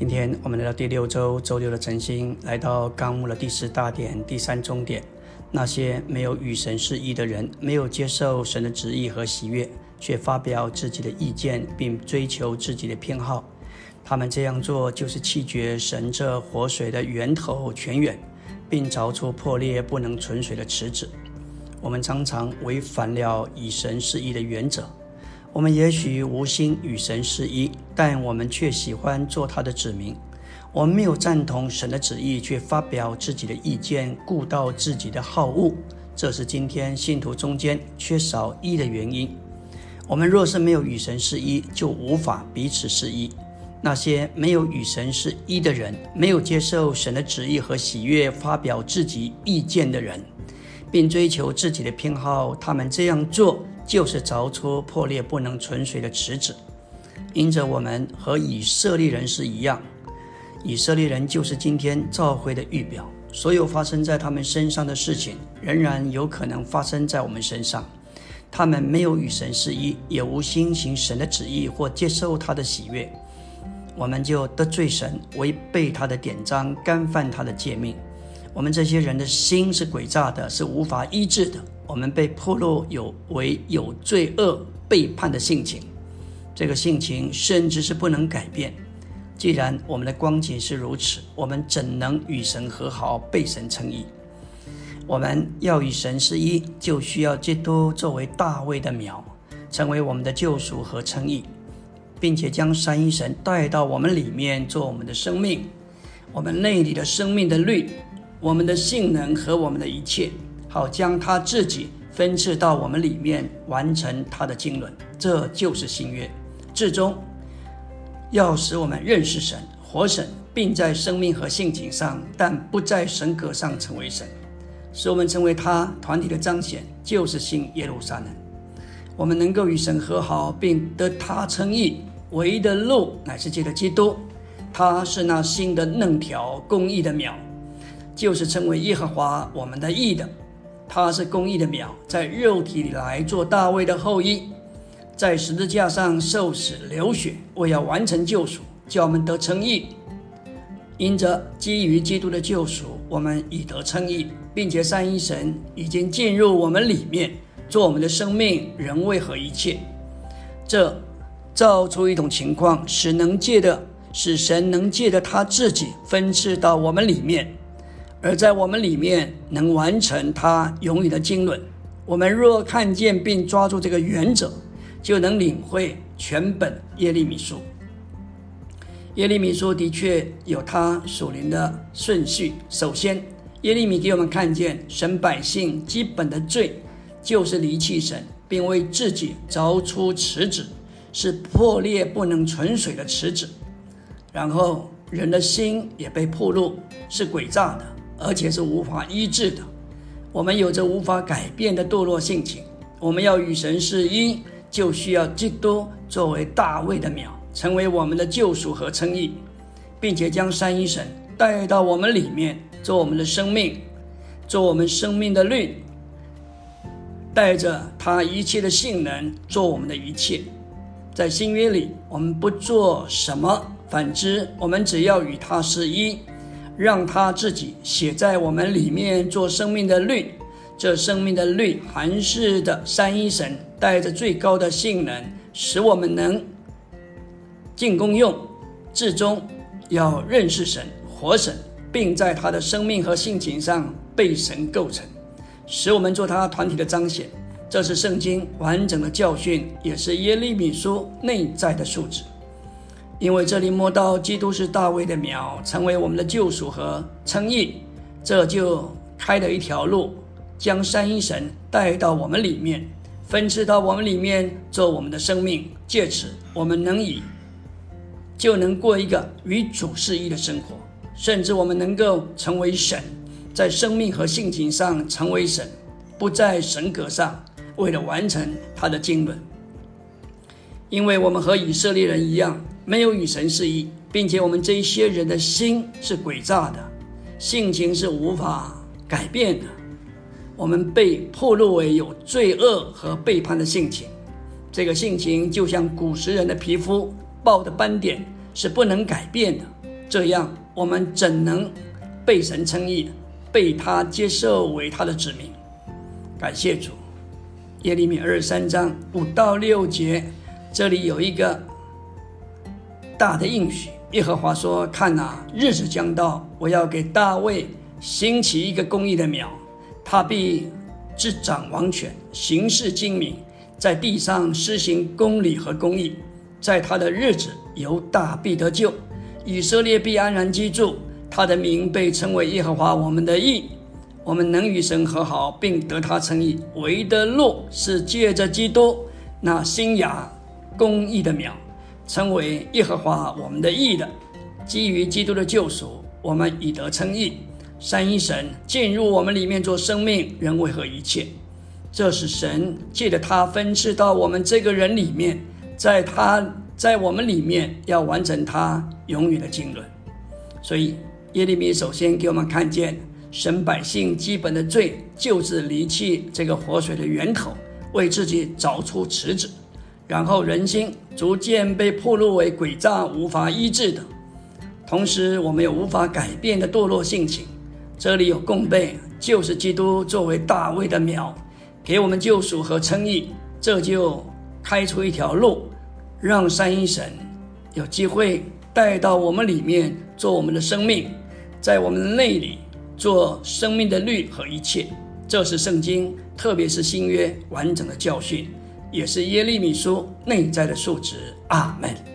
今天我们来到第六周周六的晨星，来到纲目的第十大点第三中点。那些没有与神示意的人，没有接受神的旨意和喜悦，却发表自己的意见，并追求自己的偏好。他们这样做，就是弃绝神这活水的源头泉源，并凿出破裂不能存水的池子。我们常常违反了以神示意的原则。我们也许无心与神是一，但我们却喜欢做他的子民。我们没有赞同神的旨意，却发表自己的意见，顾到自己的好恶。这是今天信徒中间缺少一的原因。我们若是没有与神是一，就无法彼此是一。那些没有与神是一的人，没有接受神的旨意和喜悦，发表自己意见的人，并追求自己的偏好，他们这样做。就是凿出破裂不能存水的池子，因着我们和以色列人是一样，以色列人就是今天召会的预表。所有发生在他们身上的事情，仍然有可能发生在我们身上。他们没有与神示意，也无心行神的旨意或接受他的喜悦，我们就得罪神，违背他的典章，干犯他的诫命。我们这些人的心是诡诈的，是无法医治的。我们被破落有为有罪恶背叛的性情，这个性情甚至是不能改变。既然我们的光景是如此，我们怎能与神和好，被神称义？我们要与神是一，就需要基督作为大卫的苗，成为我们的救赎和称义，并且将三一神带到我们里面，做我们的生命，我们内里的生命的律，我们的性能和我们的一切。好，将他自己分赐到我们里面，完成他的经纶，这就是新约。至终要使我们认识神、活神，并在生命和性情上，但不在神格上成为神，使我们成为他团体的彰显，就是新耶路撒冷。我们能够与神和好，并得他称义，唯一的路乃是借着基督，他是那新的嫩条、公义的苗，就是称为耶和华我们的义的。他是公义的苗，在肉体里来做大卫的后裔，在十字架上受死流血，为要完成救赎，叫我们得称义。因着基于基督的救赎，我们已得称义，并且三一神已经进入我们里面，做我们的生命、人位和一切。这造出一种情况，使能借的，使神能借的他自己分赐到我们里面。而在我们里面能完成他永远的经纶。我们若看见并抓住这个原则，就能领会全本耶利米书。耶利米书的确有他属灵的顺序。首先，耶利米给我们看见神百姓基本的罪，就是离弃神，并为自己凿出池子，是破裂不能存水的池子。然后，人的心也被破露，是诡诈的。而且是无法医治的。我们有着无法改变的堕落性情。我们要与神是一，就需要基督作为大卫的苗，成为我们的救赎和称义，并且将三一神带到我们里面，做我们的生命，做我们生命的律，带着他一切的性能，做我们的一切。在新约里，我们不做什么，反之，我们只要与他是一。让他自己写在我们里面做生命的律，这生命的律含是的三一神带着最高的性能，使我们能进功用，至终要认识神、活神，并在他的生命和性情上被神构成，使我们做他团体的彰显。这是圣经完整的教训，也是耶利米书内在的素质。因为这里摸到基督是大卫的苗，成为我们的救赎和称义，这就开了一条路，将三一神带到我们里面，分赐到我们里面做我们的生命，借此我们能以就能过一个与主是一的生活，甚至我们能够成为神，在生命和性情上成为神，不在神格上，为了完成他的经纶。因为我们和以色列人一样。没有与神是一，并且我们这一些人的心是诡诈的，性情是无法改变的。我们被破落为有罪恶和背叛的性情，这个性情就像古时人的皮肤，爆的斑点是不能改变的。这样我们怎能被神称义，被他接受为他的子民？感谢主。耶利米二十三章五到六节，这里有一个大的应许。耶和华说：“看哪，日子将到，我要给大卫兴起一个公义的苗，他必执掌王权，行事精明，在地上施行公理和公义。在他的日子，犹大必得救，以色列必安然居住。他的名被称为耶和华我们的义。”我们能与神和好，并得他称义，唯的路是借着基督那新芽公义的苗，称为耶和华我们的义的。基于基督的救赎，我们以得称义。三一神进入我们里面做生命、人为和一切，这是神借着他分赐到我们这个人里面，在他在我们里面要完成他永远的经纶。所以耶利米首先给我们看见。神百姓基本的罪，就是离弃这个活水的源头，为自己找出池子，然后人心逐渐被破入为诡诈无法医治的。同时，我们有无法改变的堕落性情。这里有供备，就是基督作为大卫的苗，给我们救赎和称义，这就开出一条路，让三一神有机会带到我们里面做我们的生命，在我们的内里。做生命的律和一切，这是圣经，特别是新约完整的教训，也是耶利米书内在的数值。阿门。